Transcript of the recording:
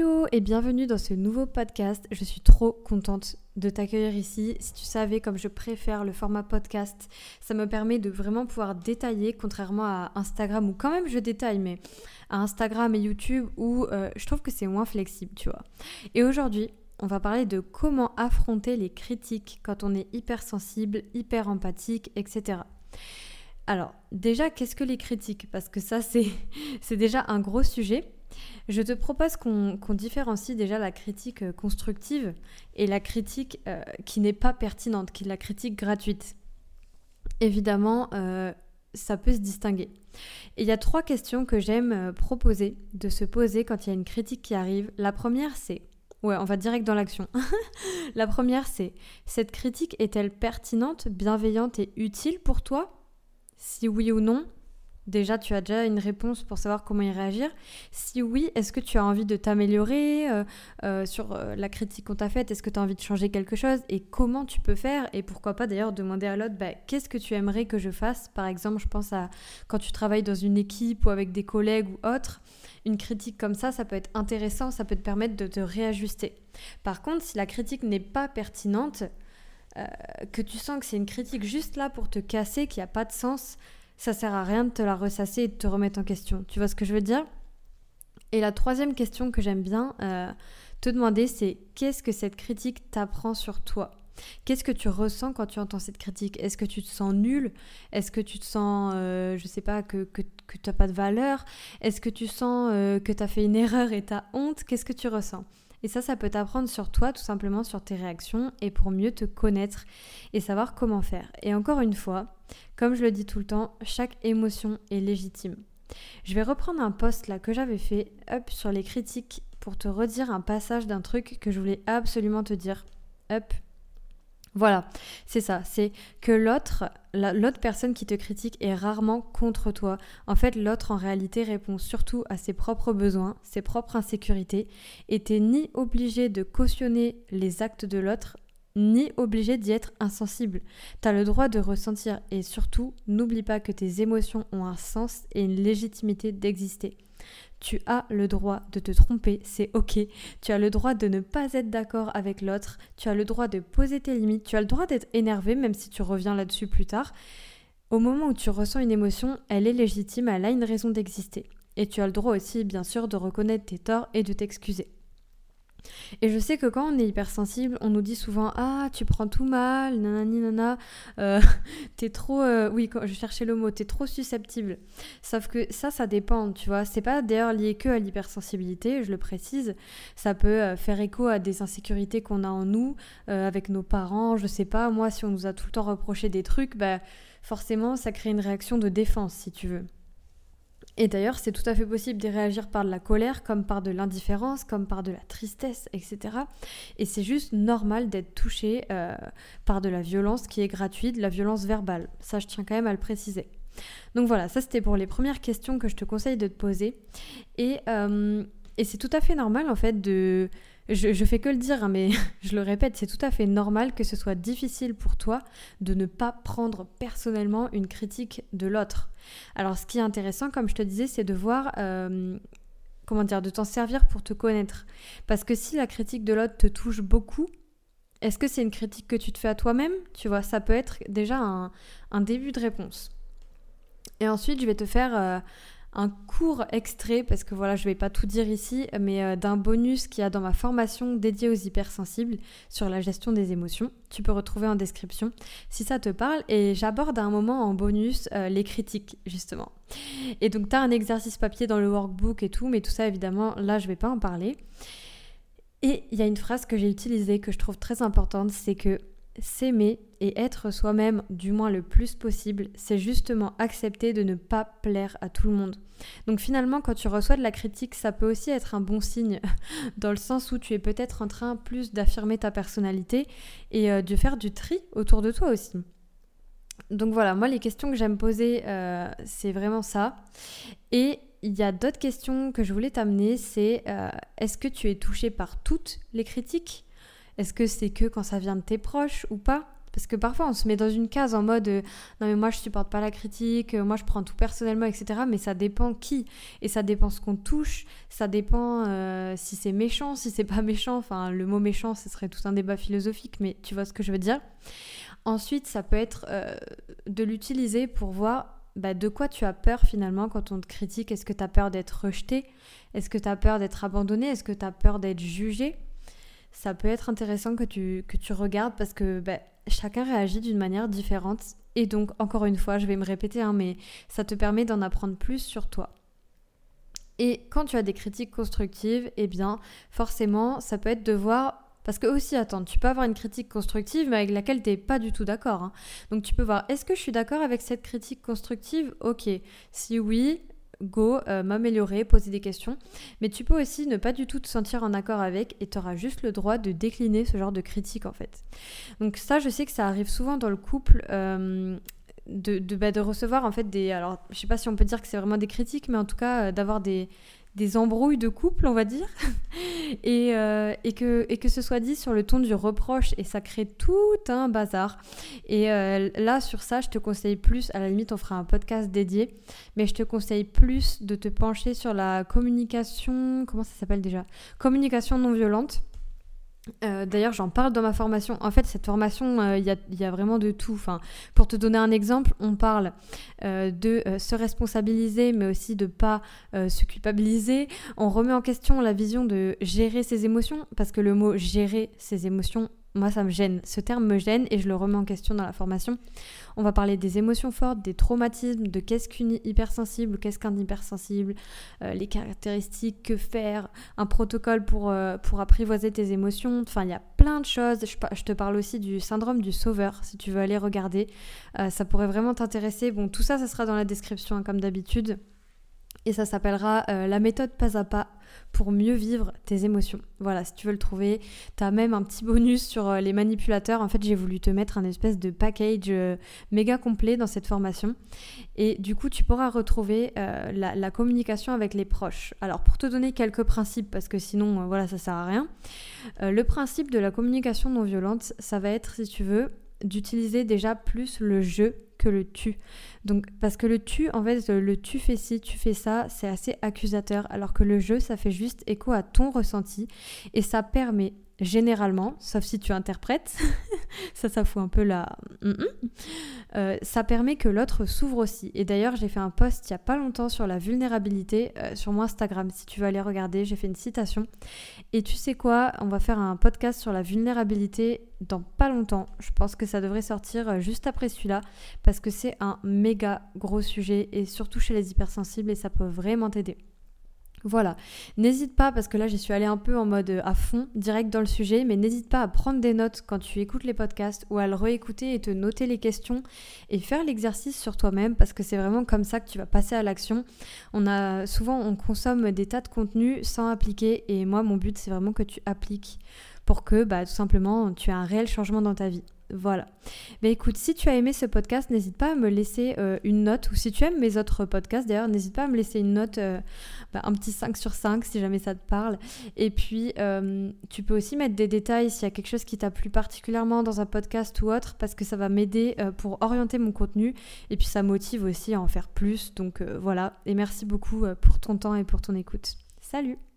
Hello et bienvenue dans ce nouveau podcast. Je suis trop contente de t'accueillir ici. Si tu savais comme je préfère le format podcast, ça me permet de vraiment pouvoir détailler, contrairement à Instagram où quand même je détaille, mais à Instagram et YouTube où euh, je trouve que c'est moins flexible, tu vois. Et aujourd'hui, on va parler de comment affronter les critiques quand on est hypersensible, hyper empathique, etc. Alors, déjà, qu'est-ce que les critiques? Parce que ça, c'est déjà un gros sujet. Je te propose qu'on différencie déjà la critique euh, constructive et la critique euh, qui n'est pas pertinente, qui est la critique gratuite. Évidemment, euh, ça peut se distinguer. Il y a trois questions que j'aime proposer de se poser quand il y a une critique qui arrive. La première, c'est... Ouais, on va direct dans l'action. la première, c'est cette critique est-elle pertinente, bienveillante et utile pour toi? Si oui ou non, Déjà, tu as déjà une réponse pour savoir comment y réagir. Si oui, est-ce que tu as envie de t'améliorer euh, euh, sur euh, la critique qu'on t'a faite? Est-ce que tu as envie de changer quelque chose? Et comment tu peux faire? Et pourquoi pas d'ailleurs demander à l'autre, bah, qu'est-ce que tu aimerais que je fasse? Par exemple, je pense à quand tu travailles dans une équipe ou avec des collègues ou autres. Une critique comme ça, ça peut être intéressant, ça peut te permettre de te réajuster. Par contre, si la critique n'est pas pertinente, que tu sens que c'est une critique juste là pour te casser, qui n'a pas de sens, ça sert à rien de te la ressasser et de te remettre en question. Tu vois ce que je veux dire? Et la troisième question que j'aime bien euh, te demander, c'est qu'est-ce que cette critique t'apprend sur toi? Qu'est-ce que tu ressens quand tu entends cette critique? Est-ce que tu te sens nul? Est-ce que tu te sens, euh, je sais pas, que, que, tu n'as pas de valeur? Est-ce que tu sens euh, que tu as fait une erreur et tu as honte? Qu'est-ce que tu ressens? Et ça, ça peut t'apprendre sur toi, tout simplement sur tes réactions, et pour mieux te connaître et savoir comment faire. Et encore une fois, comme je le dis tout le temps, chaque émotion est légitime. Je vais reprendre un post là que j'avais fait, up, sur les critiques, pour te redire un passage d'un truc que je voulais absolument te dire. Up, voilà, c'est ça, c'est que l'autre, l'autre personne qui te critique est rarement contre toi. En fait, l'autre en réalité répond surtout à ses propres besoins, ses propres insécurités, et t'es ni obligé de cautionner les actes de l'autre, ni obligé d'y être insensible. T'as le droit de ressentir, et surtout, n'oublie pas que tes émotions ont un sens et une légitimité d'exister. Tu as le droit de te tromper, c'est ok. Tu as le droit de ne pas être d'accord avec l'autre. Tu as le droit de poser tes limites. Tu as le droit d'être énervé, même si tu reviens là-dessus plus tard. Au moment où tu ressens une émotion, elle est légitime, elle a une raison d'exister. Et tu as le droit aussi, bien sûr, de reconnaître tes torts et de t'excuser. Et je sais que quand on est hypersensible, on nous dit souvent Ah, tu prends tout mal, nanani nana, euh, t'es trop. Euh, oui, quand je cherchais le mot, t'es trop susceptible. Sauf que ça, ça dépend, tu vois. C'est pas d'ailleurs lié que à l'hypersensibilité, je le précise. Ça peut euh, faire écho à des insécurités qu'on a en nous, avec nos parents, je sais pas. Moi, si on nous a tout le temps reproché des trucs, bah, forcément, ça crée une réaction de défense, si tu veux. Et d'ailleurs, c'est tout à fait possible de réagir par de la colère, comme par de l'indifférence, comme par de la tristesse, etc. Et c'est juste normal d'être touché euh, par de la violence qui est gratuite, de la violence verbale. Ça, je tiens quand même à le préciser. Donc voilà, ça c'était pour les premières questions que je te conseille de te poser. Et, euh, et c'est tout à fait normal en fait de je, fais que le dire, hein, mais je le répète, c'est tout à fait normal que ce soit difficile pour toi de ne pas prendre personnellement une critique de l'autre. Alors ce qui est intéressant, comme je te disais, c'est de voir... Euh, comment dire, de t'en servir pour te connaître. Parce que si la critique de l'autre te touche beaucoup, est-ce que c'est une critique que tu te fais à toi-même? Tu vois, ça peut être déjà un, un, début de réponse. Et ensuite, je vais te faire euh, un court extrait, parce que voilà, je vais pas tout dire ici, mais euh, d'un bonus qu'il y a dans ma formation dédiée aux hypersensibles sur la gestion des émotions. Tu peux retrouver en description si ça te parle. Et j'aborde à un moment en bonus euh, les critiques, justement. Et donc, tu as un exercice papier dans le workbook et tout, mais tout ça, évidemment, là, je vais pas en parler. Et il y a une phrase que j'ai utilisée que je trouve très importante, c'est que s'aimer et être soi-même du moins le plus possible, c'est justement accepter de ne pas plaire à tout le monde. Donc finalement, quand tu reçois de la critique, ça peut aussi être un bon signe, dans le sens où tu es peut-être en train plus d'affirmer ta personnalité et euh, de faire du tri autour de toi aussi. Donc voilà, moi les questions que j'aime poser, euh, c'est vraiment ça. Et il y a d'autres questions que je voulais t'amener, c'est euh, est-ce que tu es touché par toutes les critiques? Est-ce que c'est que quand ça vient de tes proches ou pas? Parce que parfois on se met dans une case en mode euh, non mais moi je supporte pas la critique, euh, moi je prends tout personnellement, etc. Mais ça dépend qui et ça dépend ce qu'on touche, ça dépend euh, si c'est méchant, si c'est pas méchant. Enfin le mot méchant ce serait tout un débat philosophique, mais tu vois ce que je veux dire. Ensuite ça peut être de l'utiliser pour voir bah, de quoi tu as peur finalement quand on te critique. Est-ce que tu as peur d'être rejeté? Est-ce que tu as peur d'être abandonné? Est-ce que tu as peur d'être jugé? Ça peut être intéressant que tu, que tu regardes parce que bah, chacun réagit d'une manière différente. Et donc, encore une fois, je vais me répéter, hein, mais ça te permet d'en apprendre plus sur toi. Et quand tu as des critiques constructives, eh bien, forcément, ça peut être de voir parce que aussi, attends, tu peux avoir une critique constructive, mais avec laquelle tu n'es pas du tout d'accord. Hein. Donc tu peux voir, est-ce que je suis d'accord avec cette critique constructive? Ok. Si oui, go, euh, m'améliorer, poser des questions. Mais tu peux aussi ne pas du tout te sentir en accord avec et tu auras juste le droit de décliner ce genre de critique en fait. Donc ça, je sais que ça arrive souvent dans le couple. Euh, de, de, bah, de, recevoir en fait des alors je sais pas si on peut dire que c'est vraiment des critiques mais en tout cas euh, d'avoir des, des embrouilles de couple, on va dire, et, euh, et que ce soit dit sur le ton du reproche, et ça crée tout un bazar. Et euh, là, sur ça, je te conseille plus, à la limite, on fera un podcast dédié, mais je te conseille plus de te pencher sur la communication, comment ça s'appelle déjà? Communication non violente. Euh, d'ailleurs, j'en parle dans ma formation. En fait, cette formation, euh, il y, a, vraiment de tout. Enfin, pour te donner un exemple, on parle euh, de se responsabiliser, mais aussi de pas se culpabiliser. On remet en question la vision de gérer ses émotions, parce que le mot gérer ses émotions moi, ça me gêne. Ce terme me gêne et je le remets en question dans la formation. On va parler des émotions fortes, des traumatismes, de qu'est-ce qu'une hypersensible, qu'est-ce qu'un hypersensible, euh, les caractéristiques, que faire, un protocole pour, euh, pour apprivoiser tes émotions. Enfin, il y a plein de choses. Je, te parle aussi du syndrome du sauveur, si tu veux aller regarder. Euh, ça pourrait vraiment t'intéresser. Bon, tout ça, ça sera dans la description, hein, comme d'habitude. Et ça s'appellera la méthode pas à pas pour mieux vivre tes émotions. Voilà, si tu veux le trouver, tu as même un petit bonus sur euh, les manipulateurs. En fait, j'ai voulu te mettre un espèce de package euh, méga complet dans cette formation. Et du coup, tu pourras retrouver euh, la, communication avec les proches. Alors, pour te donner quelques principes, parce que sinon, voilà, ça sert à rien. le principe de la communication non violente, ça va être, si tu veux, d'utiliser déjà plus le jeu que le tu. Donc, parce que le tu, en fait, le tu fais ci, tu fais ça, c'est assez accusateur, alors que le jeu, ça fait juste écho à ton ressenti et ça permet généralement, sauf si tu interprètes, ça, ça fout un peu la... Euh, ça permet que l'autre s'ouvre aussi. Et d'ailleurs, j'ai fait un post il y a pas longtemps sur la vulnérabilité euh, sur mon Instagram. Si tu veux aller regarder, j'ai fait une citation. Et tu sais quoi On va faire un podcast sur la vulnérabilité dans pas longtemps. Je pense que ça devrait sortir euh, juste après celui-là parce que c'est un méga gros sujet et surtout chez les hypersensibles et ça peut vraiment t'aider. Voilà, n'hésite pas, parce que là j'y suis allée un peu en mode euh, à fond, direct dans le sujet, mais n'hésite pas à prendre des notes quand tu écoutes les podcasts ou à le réécouter et te noter les questions et faire l'exercice sur toi-même, parce que c'est vraiment comme ça que tu vas passer à l'action. On a souvent, on consomme des tas de contenus sans appliquer, et moi mon but c'est vraiment que tu appliques pour que bah, tout simplement tu aies un réel changement dans ta vie. Voilà. Mais écoute, si tu as aimé ce podcast, n'hésite pas à me laisser euh, une note, ou si tu aimes mes autres podcasts d'ailleurs, n'hésite pas à me laisser une note, euh, bah, un petit 5 sur 5 si jamais ça te parle. Et puis, euh, tu peux aussi mettre des détails s'il y a quelque chose qui t'a plu particulièrement dans un podcast ou autre, parce que ça va m'aider pour orienter mon contenu, et puis ça motive aussi à en faire plus. Donc voilà, et merci beaucoup pour ton temps et pour ton écoute. Salut